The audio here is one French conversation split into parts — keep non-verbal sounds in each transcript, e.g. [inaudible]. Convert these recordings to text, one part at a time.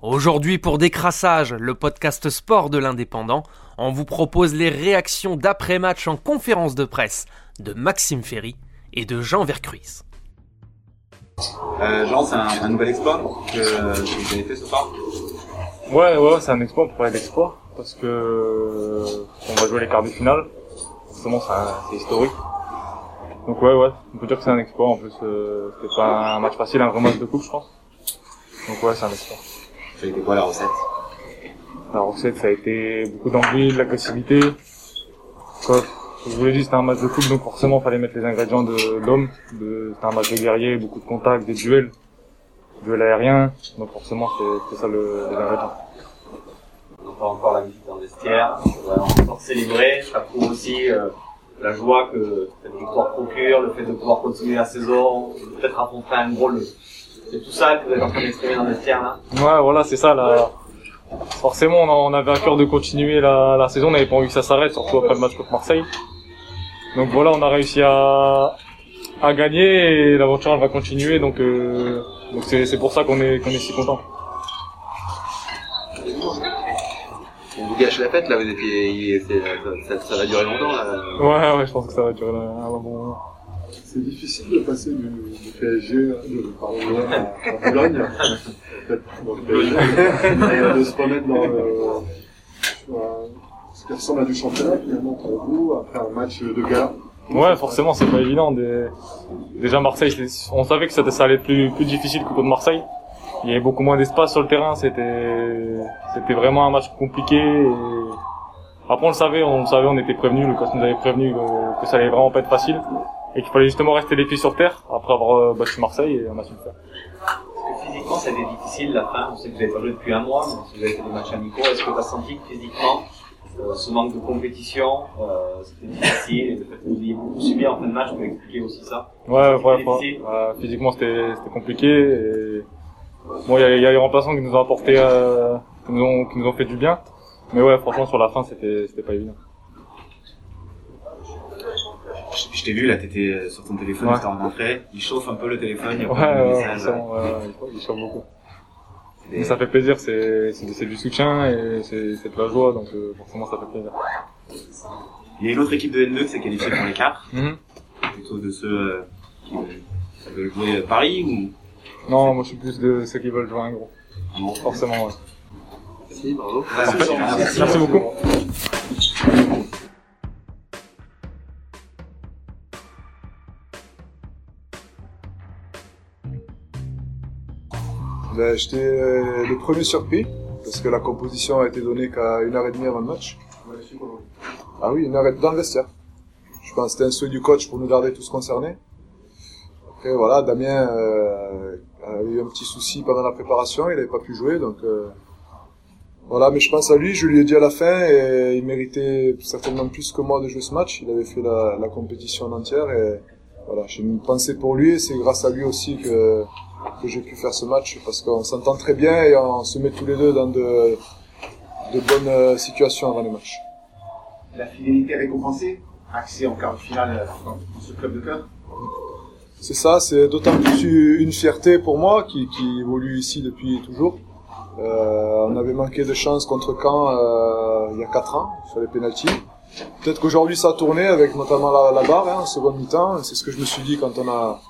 Aujourd'hui pour Décrassage, le podcast sport de l'indépendant, on vous propose les réactions d'après-match en conférence de presse de Maxime Ferry et de Jean Vercruis. Euh, Jean, c'est un, un nouvel exploit que, que vous avez fait ce soir? Ouais, ouais, c'est un exploit, on pourrait d'exploit, parce que on va jouer les quarts de finale. Forcément, c'est historique. Donc ouais, ouais, on peut dire que c'est un exploit. En plus, euh, c'était pas un match facile, un vrai match de coupe, je pense. Donc ouais, c'est un exploit. Ça a été quoi la recette? La recette, ça a été beaucoup d'envie, de l'agressivité. Comme je vous l'ai dit, c'était un match de coupe, donc forcément, fallait mettre les ingrédients de l'homme. De, c'était un match de guerrier, beaucoup de contacts, des duels, duels aériens. Donc forcément, c'était ça le, les ingrédients. On entend encore la musique dans le vestiaire, on va encore célébrer, ça prouve aussi euh, la joie que cette victoire procure, le fait de pouvoir continuer la saison, peut-être affronter un gros. C'est tout ça que vous êtes en train d'exprimer dans le vestiaire là Ouais, voilà, c'est ça. Là. Forcément, on, a- on avait à cœur de continuer la, la saison. On n'avait pas envie que ça s'arrête, surtout après le match contre Marseille. Donc voilà, on a réussi à, à gagner et l'aventure elle va continuer. Donc euh, donc c'est c'est pour ça qu'on est qu'on est si content. On vous gâche la fête là, vous étiez, ça, ça, ça va durer longtemps là. Ouais, ouais, je pense que ça va durer un bon moment. C'est difficile de passer du, du PSG, de, pardon, à, à Boulogne, [laughs] dans le PSG, et de se remettre dans le, un- ce qui ressemble à du championnat finalement pour vous, après un match de gala. Ouais, forcément, c'est pas évident. Des- Déjà Marseille, on savait que ça, ça allait être plus, plus difficile que contre Marseille. Il y avait beaucoup moins d'espace sur le terrain. C'était, c'était vraiment un match compliqué. Et... Après, on le savait, on le savait, on était prévenus. Le coach nous avait prévenu que, que ça allait vraiment pas être facile et qu'il fallait justement rester les pieds sur terre après avoir euh, battu Marseille et on a su le faire. Est-ce que physiquement ça a été difficile la fin On sait que vous avez pas joué depuis un mois, mais si vous avez fait des matchs amicaux, est-ce que tu as senti que physiquement euh, ce manque de compétition, euh, c'était difficile et le fait que vous ayez beaucoup subi en fin de match peut expliquer aussi ça? Ouais, ouais, ouais. Ouais, physiquement c'était c'était compliqué. Et... Bon, il y y a les remplaçants qui nous ont apporté, euh, qui nous ont, qui nous ont fait du bien. Mais ouais, franchement sur la fin c'était c'était pas évident. Je, je t'ai vu là, t'étais euh, sur ton téléphone, Ouais. t'étais en rentrée, il chauffe un peu le téléphone, il y a Ouais, ouais, il chauffe beaucoup. Mais ça fait plaisir, c'est c'est c'est du soutien et c'est c'est de la joie, donc euh, forcément ça fait plaisir. Il y a une autre équipe de N2 qui s'est qualifiée pour les quarts, Mhm. plutôt de ceux euh, qui qui veulent jouer Paris ou? Non, moi je suis plus de ceux qui veulent jouer un gros, non forcément. Ouais. Merci, bravo. Merci beaucoup. Ben, J'étais euh, le premier surpris, parce que la composition a été donnée qu'à une heure et demie avant le match. Ah oui, une heure et dans le vestiaire. Je pense que c'était un souhait du coach pour nous garder tous concernés. Après voilà, Damien euh, a eu un petit souci pendant la préparation, il n'avait pas pu jouer, donc euh, voilà. Mais je pense à lui, je lui ai dit à la fin, et il méritait certainement plus que moi de jouer ce match. Il avait fait la, la compétition en entière, et voilà, j'ai une pensée pour lui, et c'est grâce à lui aussi que que j'ai pu faire ce match, parce qu'on s'entend très bien et on se met tous les deux dans de de bonnes euh, situations avant le match. La fidélité récompensée, accès en quart de finale dans ce club de cœur. C'est ça, c'est d'autant plus une fierté pour moi qui, qui évolue ici depuis toujours. Euh, on avait manqué de chance contre Caen euh, il y a 4 ans sur les pénaltys. Peut-être qu'aujourd'hui ça a tourné avec notamment la, la barre hein, en seconde mi-temps. C'est ce que je me suis dit quand on a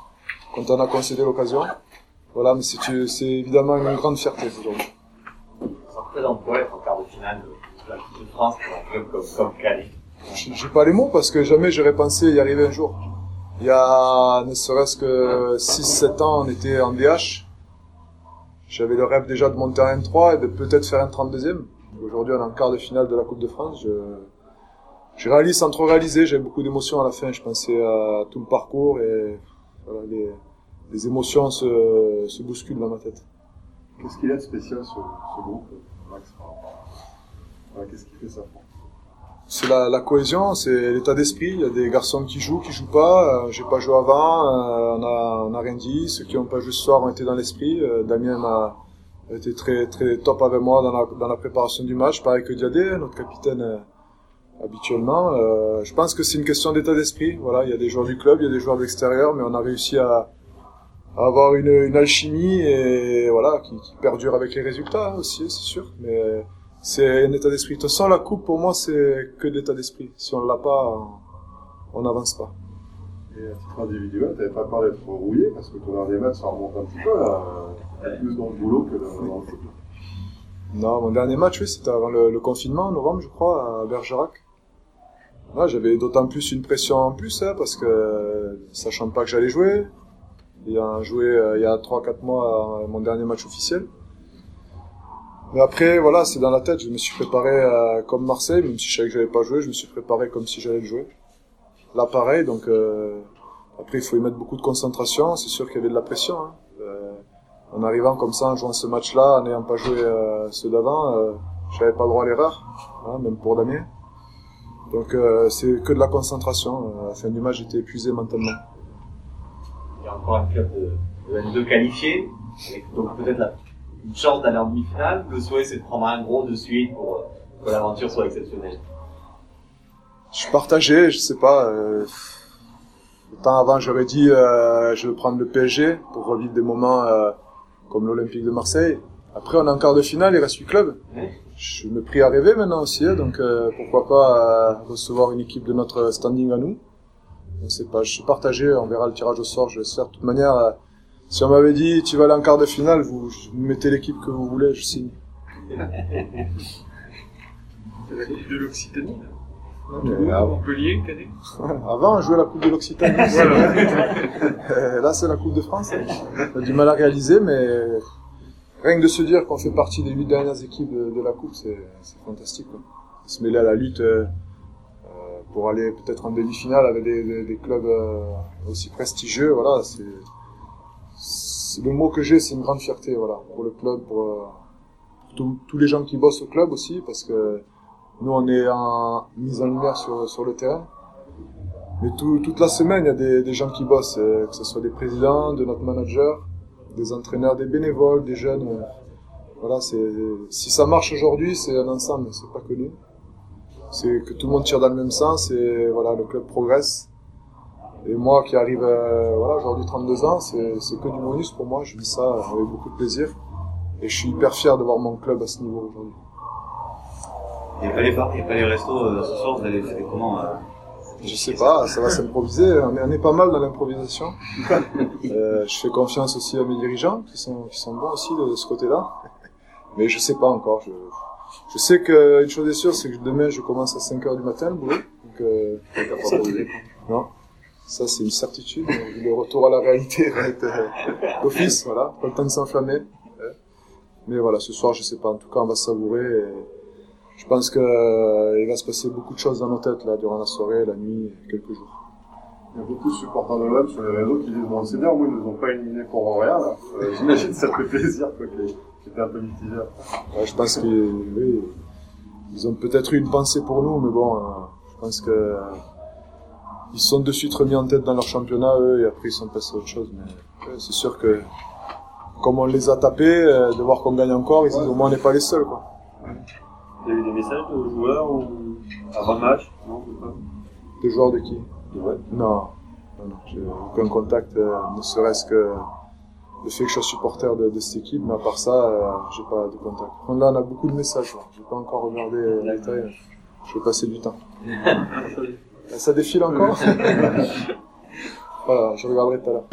quand on a concédé l'occasion. Voilà, mais c'est évidemment une grande fierté aujourd'hui. Ça représente quoi être en quart de finale de la Coupe de France pour un club comme, comme Calais J'ai pas les mots parce que jamais j'aurais pensé y arriver un jour. Il y a ne serait-ce que 6-7 ans, on était en DH. J'avais le rêve déjà de monter en N3 et de peut-être faire un 32e. Aujourd'hui, on est en quart de finale de la Coupe de France. Je, je réalise sans trop réaliser. J'ai beaucoup d'émotions à la fin. Je pensais à tout le parcours et voilà, les, les émotions se, se bousculent dans ma tête. Qu'est-ce qu'il y a de spécial ce, ce groupe, Max Voilà, Qu'est-ce qui fait ça C'est la, la cohésion, c'est l'état d'esprit. Il y a des garçons qui jouent, qui jouent pas. Euh, J'ai pas joué avant, euh, on a, on a rien dit. Ceux qui n'ont pas joué ce soir ont été dans l'esprit. Euh, Damien a été très très top avec moi dans la, dans la préparation du match, pareil que Diadé, notre capitaine euh, habituellement. Euh, je pense que c'est une question d'état d'esprit. Voilà, il y a des joueurs du club, il y a des joueurs de l'extérieur, mais on a réussi à, avoir une, une alchimie et voilà qui, qui perdure avec les résultats aussi, c'est sûr. Mais c'est un état d'esprit. De toute façon, la coupe pour moi c'est que de l'état d'esprit. Si on l'a pas, on n'avance pas. Et à titre individuel, t'avais pas peur d'être rouillé parce que ton dernier match, ça remonte un petit peu là. Plus dans le boulot que dans le foot. Non, mon dernier match, oui, c'était avant le, le confinement, en novembre, je crois, à Bergerac. Ouais, j'avais d'autant plus une pression en plus, hein, parce que, sachant pas que j'allais jouer, ayant joué euh, il y a 3-4 mois à mon dernier match officiel. Mais après, voilà, c'est dans la tête, je me suis préparé euh, comme Marseille, même si je savais que j'allais pas jouer, je me suis préparé comme si j'allais le jouer. Là, pareil, donc, euh, après, il faut y mettre beaucoup de concentration, c'est sûr qu'il y avait de la pression, hein. Euh, en arrivant comme ça, en jouant ce match-là, en n'ayant pas joué euh, ceux d'avant, euh, j'avais pas le droit à l'erreur, hein, même pour Damien. Donc euh, c'est que de la concentration. Euh, À la fin du match, j'étais épuisé mentalement. Il y a encore un club de, de N2 qualifié, avec donc peut-être la, une chance d'aller en demi-finale. Le souhait, c'est de prendre un gros de suite pour que l'aventure soit exceptionnelle. Je suis partagé, je sais pas. Euh, le temps avant, j'aurais dit euh, je veux prendre le PSG pour revivre des moments euh, comme l'Olympique de Marseille. Après, on est en quart de finale, il reste 8 clubs. Je me prie à rêver maintenant aussi, hein, donc euh, pourquoi pas recevoir une équipe de notre standing à nous. On sait pas, je suis partagé, on verra le tirage au sort, je vais faire. De toute manière, euh, si on m'avait dit tu vas aller en quart de finale, vous, vous mettez l'équipe que vous voulez, je signe. C'est la Coupe de l'Occitanie, là. Avant, Montpellier, Canet. avant, on jouait la Coupe de l'Occitanie. [laughs] Euh, Là, c'est la Coupe de France. On a du mal à réaliser, mais rien que de se dire qu'on fait partie des huit dernières équipes de, de la Coupe, c'est fantastique. Quoi. Se mêler à la lutte euh, pour aller peut-être en demi-finale avec des, clubs euh, aussi prestigieux, voilà, c'est le mot que j'ai, c'est une grande fierté, voilà, pour le club, pour, euh, tous- les gens qui bossent au club aussi, parce que nous, on est en mise en lumière sur, sur le terrain. Mais tout- toute la semaine, il y a des, gens qui bossent, euh, que ce soit des présidents, de notre manager, des entraîneurs, des bénévoles, des jeunes. voilà, c'est si ça marche aujourd'hui, c'est un ensemble, c'est pas que nous. C'est que tout le monde tire dans le même sens et voilà, le club progresse. Et moi qui arrive, euh, voilà, aujourd'hui 32 ans, c'est c'est que du bonus pour moi. Je vis ça avec beaucoup de plaisir et je suis hyper fier de voir mon club à ce niveau aujourd'hui. Il n'y a pas les bars, il n'y a pas les restos euh, ce soir, vous allez faire comment euh, Je sais pas, ça va s'improviser. On est, on est pas mal dans l'improvisation. [laughs] Euh, je fais confiance aussi à mes dirigeants, qui sont, qui sont bons aussi de, ce côté-là. Mais je sais pas encore. Je, je sais qu'une chose est sûre, c'est que demain, je commence à 5 heures du matin, le boulot. Donc, euh, ça, non. Ça, c'est une certitude. Le retour à la réalité va être euh, d'office, voilà. Pas le temps de s'enflammer. Euh, Mais voilà, ce soir, je sais pas. En tout cas, on va savourer. Et je pense que euh, va se passer beaucoup de choses dans nos têtes, là, durant la soirée, la nuit, quelques jours. Il y a beaucoup de supporters de l'OM sur les réseaux qui disent bon c'est bien, moi ils nous ont pas éliminés pour rien là. Euh, [laughs] J'imagine que ça fait plaisir quoi, qu'ils qu'ils étaient un peu mitigés. Ouais, je pense qu'ils oui, ils ont peut-être eu une pensée pour nous, mais bon, euh, je pense que euh, ils sont de suite remis en tête dans leur championnat, eux, et après ils sont passés à autre chose. Mais ouais, c'est sûr que comme on les a tapés, euh, de voir qu'on gagne encore, ils disent au moins on n'est pas les seuls. Quoi. Il y a eu des messages de joueurs ou avant le match Non. Des joueurs de qui? Ouais. Non, non, non j'ai aucun contact, euh, ne serait-ce que le fait que je sois supporter de, de cette équipe, mais à part ça, euh, j'ai pas de contact. Là, on a beaucoup de messages. là. J'ai pas encore regardé euh, les détails. Je vais passer du temps. [laughs] Ça défile encore [laughs] Voilà, je regarderai tout à l'heure.